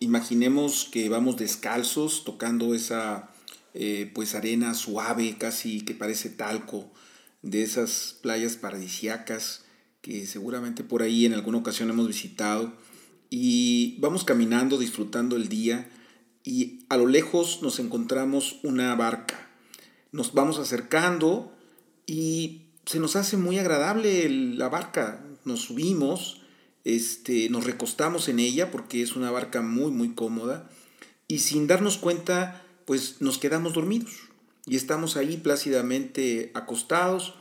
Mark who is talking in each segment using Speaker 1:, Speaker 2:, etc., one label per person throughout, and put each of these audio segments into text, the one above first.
Speaker 1: Imaginemos que vamos descalzos tocando esa eh, pues arena suave, casi que parece talco, de esas playas paradisiacas que seguramente por ahí en alguna ocasión hemos visitado. Y vamos caminando, disfrutando el día y a lo lejos nos encontramos una barca. Nos vamos acercando y se nos hace muy agradable la barca. Nos subimos este, nos recostamos en ella porque es una barca muy, muy cómoda y sin darnos cuenta, pues nos quedamos dormidos y estamos ahí plácidamente acostados.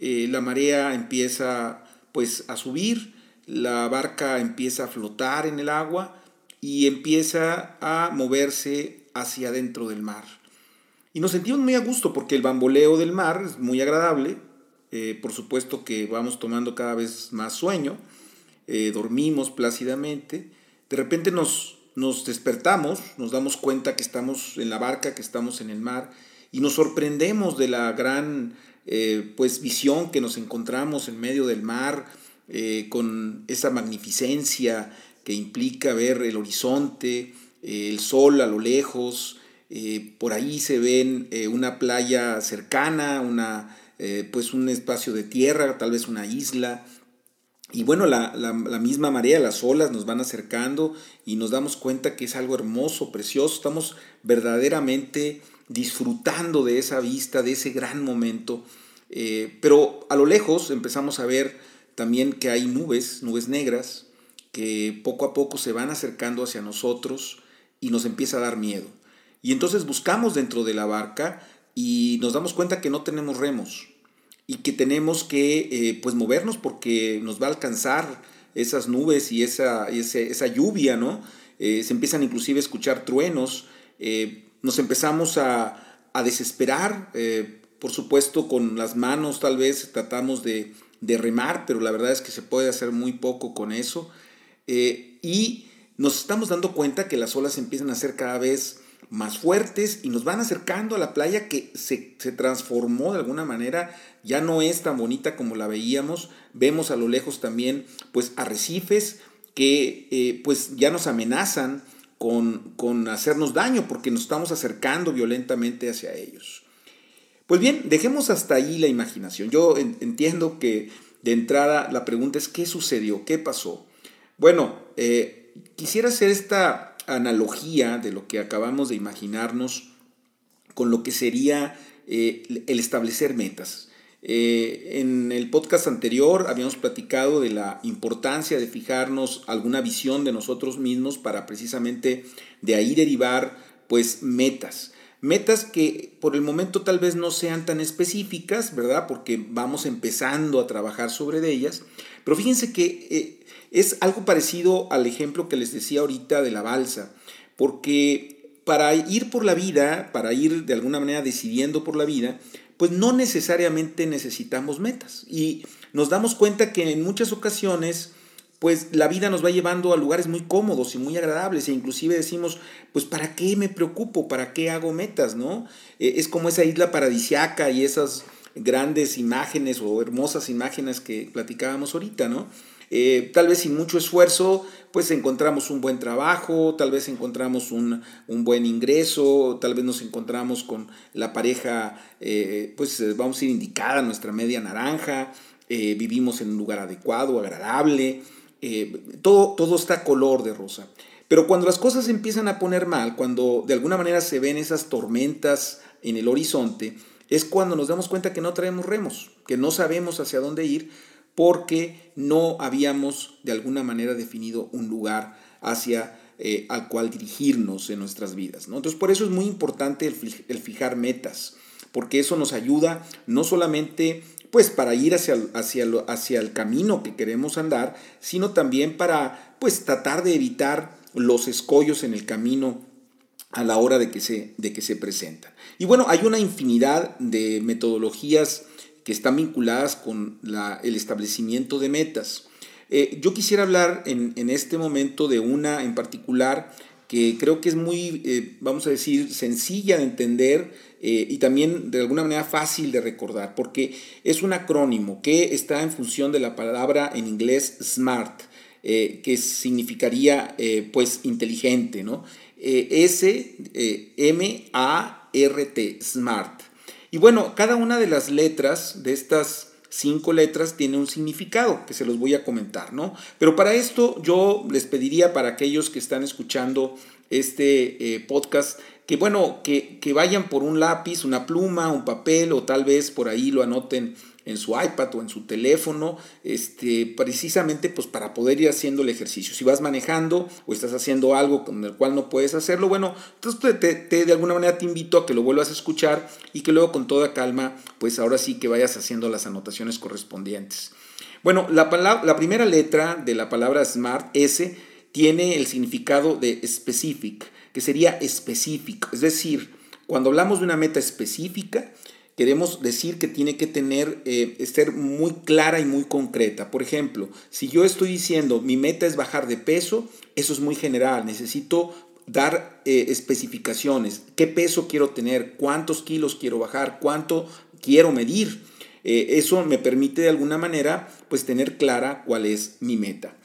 Speaker 1: Eh, la marea empieza pues a subir, la barca empieza a flotar en el agua y empieza a moverse hacia adentro del mar. Y nos sentimos muy a gusto porque el bamboleo del mar es muy agradable. Eh, por supuesto que vamos tomando cada vez más sueño eh, dormimos plácidamente, de repente nos, nos despertamos, nos damos cuenta que estamos en la barca, que estamos en el mar, y nos sorprendemos de la gran eh, pues, visión que nos encontramos en medio del mar, eh, con esa magnificencia que implica ver el horizonte, el sol a lo lejos, por ahí se ven una playa cercana, una, pues un espacio de tierra, tal vez una isla, y bueno, la, misma marea, las olas nos van acercando y nos damos cuenta que es algo hermoso, precioso. Estamos verdaderamente disfrutando de esa vista, de ese gran momento. Eh, pero a lo lejos empezamos a ver también que hay nubes, nubes negras, que poco a poco se van acercando hacia nosotros y nos empieza a dar miedo. Y entonces buscamos dentro de la barca y nos damos cuenta que no tenemos remos y que tenemos que eh, pues movernos porque nos va a alcanzar esas nubes y esa, esa lluvia, ¿no? Eh, se empiezan inclusive a escuchar truenos, eh, nos empezamos a, desesperar, por supuesto con las manos tal vez tratamos de, de, remar, pero la verdad es que se puede hacer muy poco con eso, y nos estamos dando cuenta que las olas empiezan a ser cada vez más fuertes y nos van acercando a la playa que se, transformó de alguna manera, ya no es tan bonita como la veíamos, vemos a lo lejos también pues arrecifes que eh, pues ya nos amenazan con, con hacernos daño porque nos estamos acercando violentamente hacia ellos. Pues bien, dejemos hasta ahí la imaginación. Yo entiendo que de entrada la pregunta es ¿qué sucedió? ¿Qué pasó? Bueno, eh, quisiera hacer esta analogía de lo que acabamos de imaginarnos con lo que sería eh, el establecer metas. Eh, en el podcast anterior habíamos platicado de la importancia de fijarnos alguna visión de nosotros mismos para precisamente de ahí derivar pues metas. Metas que por el momento tal vez no sean tan específicas, ¿verdad? Porque vamos empezando a trabajar sobre ellas. Pero fíjense que eh, es algo parecido al ejemplo que les decía ahorita de la balsa, porque para ir por la vida, para ir de alguna manera decidiendo por la vida, pues no necesariamente necesitamos metas. Y nos damos cuenta que en muchas ocasiones, pues la vida nos va llevando a lugares muy cómodos y muy agradables e inclusive decimos, pues ¿para qué me preocupo? ¿Para qué hago metas? ¿no? Eh, es como esa isla paradisiaca y esas grandes imágenes o hermosas imágenes que platicábamos ahorita, ¿no? Eh, tal vez sin mucho esfuerzo, pues encontramos un buen trabajo, tal vez encontramos un, buen ingreso, tal vez nos encontramos con la pareja, eh, pues eh, vamos a ir indicada, nuestra media naranja, vivimos en un lugar adecuado, agradable, todo, todo está color de rosa. Pero cuando las cosas empiezan a poner mal, cuando de alguna manera se ven esas tormentas en el horizonte, es cuando nos damos cuenta que no traemos remos, que no sabemos hacia dónde ir, porque no habíamos de alguna manera definido un lugar hacia eh, al cual dirigirnos en nuestras vidas. ¿no? Entonces por eso es muy importante el, fijar metas, porque eso nos ayuda no solamente pues para ir hacia, hacia, hacia el camino que queremos andar, sino también para pues tratar de evitar los escollos en el camino a la hora de que se, de que se. Y bueno, hay una infinidad de metodologías que están vinculadas con el establecimiento de metas. Eh, yo quisiera hablar en, este momento de una en particular que creo que es muy, eh, vamos a decir, sencilla de entender eh, y también de alguna manera fácil de recordar, porque es un acrónimo que está en función de la palabra en inglés SMART, que significaría pues inteligente, ¿no? S-M-A-R-T, SMART. Y bueno, cada una de las letras de estas cinco letras tiene un significado que se los voy a comentar, ¿no? Pero para esto yo les pediría para aquellos que están escuchando este eh, podcast que bueno, que, que vayan por un lápiz, una pluma, un papel o tal vez por ahí lo anoten en su iPad o en su teléfono, este, precisamente pues para poder ir haciendo el ejercicio. Si vas manejando o estás haciendo algo con el cual no puedes hacerlo, bueno, entonces te, de alguna manera te invito a que lo vuelvas a escuchar y que luego con toda calma, pues ahora sí que vayas haciendo las anotaciones correspondientes. Bueno, la, la primera letra de la palabra smart, S, tiene el significado de specific, que sería específico, es decir, cuando hablamos de una meta específica, queremos decir que tiene que tener, eh, ser muy clara y muy concreta. Por ejemplo, si yo estoy diciendo mi meta es bajar de peso, eso es muy general. Necesito dar eh, especificaciones. ¿Qué peso quiero tener? ¿Cuántos kilos quiero bajar? ¿Cuánto quiero medir? Eh, eso me permite de alguna manera pues tener clara cuál es mi meta.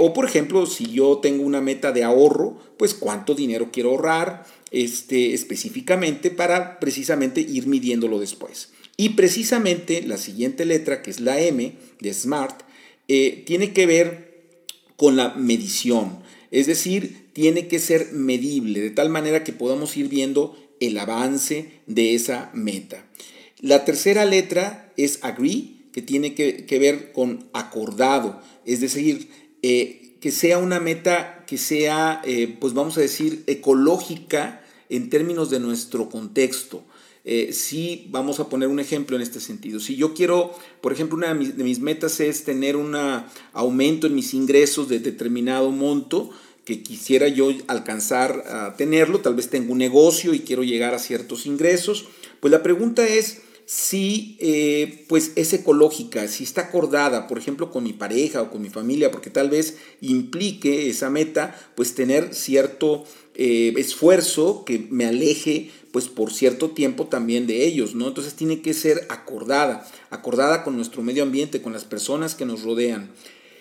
Speaker 1: o por ejemplo, si yo tengo una meta de ahorro, pues cuánto dinero quiero ahorrar, este, específicamente para precisamente ir midiéndolo después. Y precisamente la siguiente letra, que es la M de SMART, eh, tiene que ver con la medición. Es decir, tiene que ser medible, de tal manera que podamos ir viendo el avance de esa meta. La tercera letra es agree, que tiene que, ver con acordado, es decir, eh, que sea una meta que sea, eh, pues vamos a decir, ecológica, en términos de nuestro contexto. Eh, si vamos a poner un ejemplo en este sentido. Si yo quiero, por ejemplo, una de mis, metas es tener un aumento en mis ingresos de determinado monto que quisiera yo alcanzar a tenerlo, tal vez tengo un negocio y quiero llegar a ciertos ingresos, pues la pregunta es si eh, pues es ecológica, si está acordada, por ejemplo, con mi pareja o con mi familia, porque tal vez implique esa meta, pues tener cierto eh, esfuerzo que me aleje pues por cierto tiempo también de ellos, ¿no? Entonces tiene que ser acordada, acordada con nuestro medio ambiente, con las personas que nos rodean.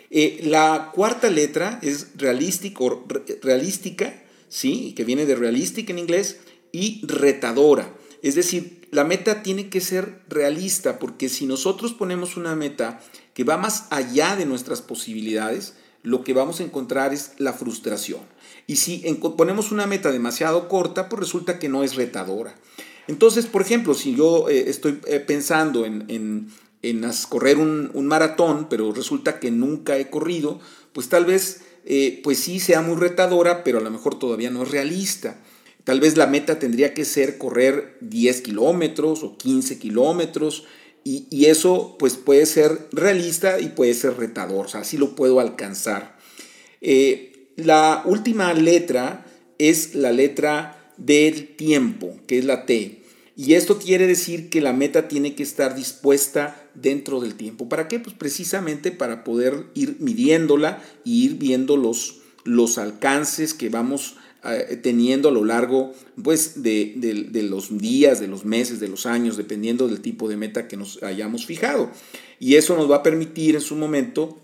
Speaker 1: Eh, la cuarta letra es realístico, realística, ¿sí? Que viene de realistic en inglés, y retadora. Es decir, la meta tiene que ser realista, porque si nosotros ponemos una meta que va más allá de nuestras posibilidades, lo que vamos a encontrar es la frustración. Y si ponemos una meta demasiado corta, pues resulta que no es retadora. Entonces, por ejemplo, si yo eh, estoy eh, pensando en, en, correr un, maratón, pero resulta que nunca he corrido, pues tal vez, eh, pues sí sea muy retadora, pero a lo mejor todavía no es realista. Tal vez la meta tendría que ser correr 10 kilómetros o 15 kilómetros, y, eso pues puede ser realista y puede ser retador, o sea, así lo puedo alcanzar. Eh, la última letra es la letra del tiempo, que es la T. Y esto quiere decir que la meta tiene que estar dispuesta dentro del tiempo. ¿Para qué? Pues precisamente para poder ir midiéndola y ir viendo los, los alcances que vamos teniendo a lo largo pues, de, los días, de los meses, de los años, dependiendo del tipo de meta que nos hayamos fijado. Y eso nos va a permitir en su momento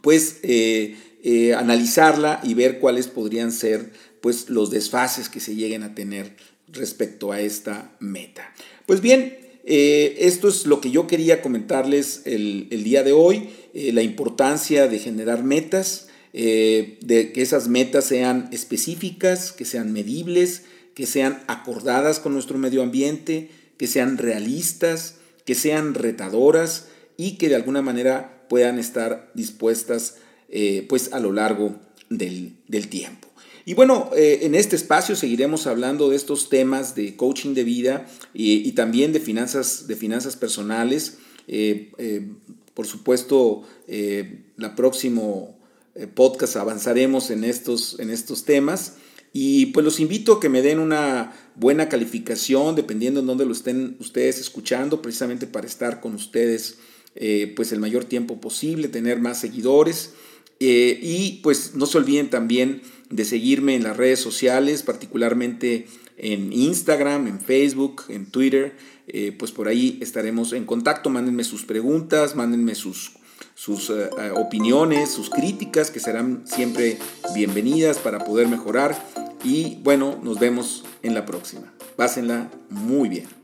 Speaker 1: pues eh, eh, analizarla y ver cuáles podrían ser pues los desfases que se lleguen a tener respecto a esta meta. Pues bien, esto es lo que yo quería comentarles el día de hoy, la importancia de generar metas, eh, de que esas metas sean específicas, que sean medibles, que sean acordadas con nuestro medio ambiente, que sean realistas, que sean retadoras y que de alguna manera puedan estar dispuestas eh, pues a lo largo del, tiempo. Y bueno, eh, en este espacio seguiremos hablando de estos temas de coaching de vida y, también de finanzas, de finanzas personales. por supuesto, la próximo eh, podcast avanzaremos en estos, en estos temas. Y pues los invito a que me den una buena calificación, dependiendo en dónde lo estén ustedes escuchando, precisamente para estar con ustedes eh, pues el mayor tiempo posible, tener más seguidores. Eh, y pues no se olviden también de seguirme en las redes sociales, particularmente en Instagram, en Facebook, en Twitter. Pues por ahí estaremos en contacto. Mándenme sus preguntas, mándenme sus, sus opiniones, sus críticas, que serán siempre bienvenidas para poder mejorar. Y bueno, nos vemos en la próxima. Pásenla muy bien.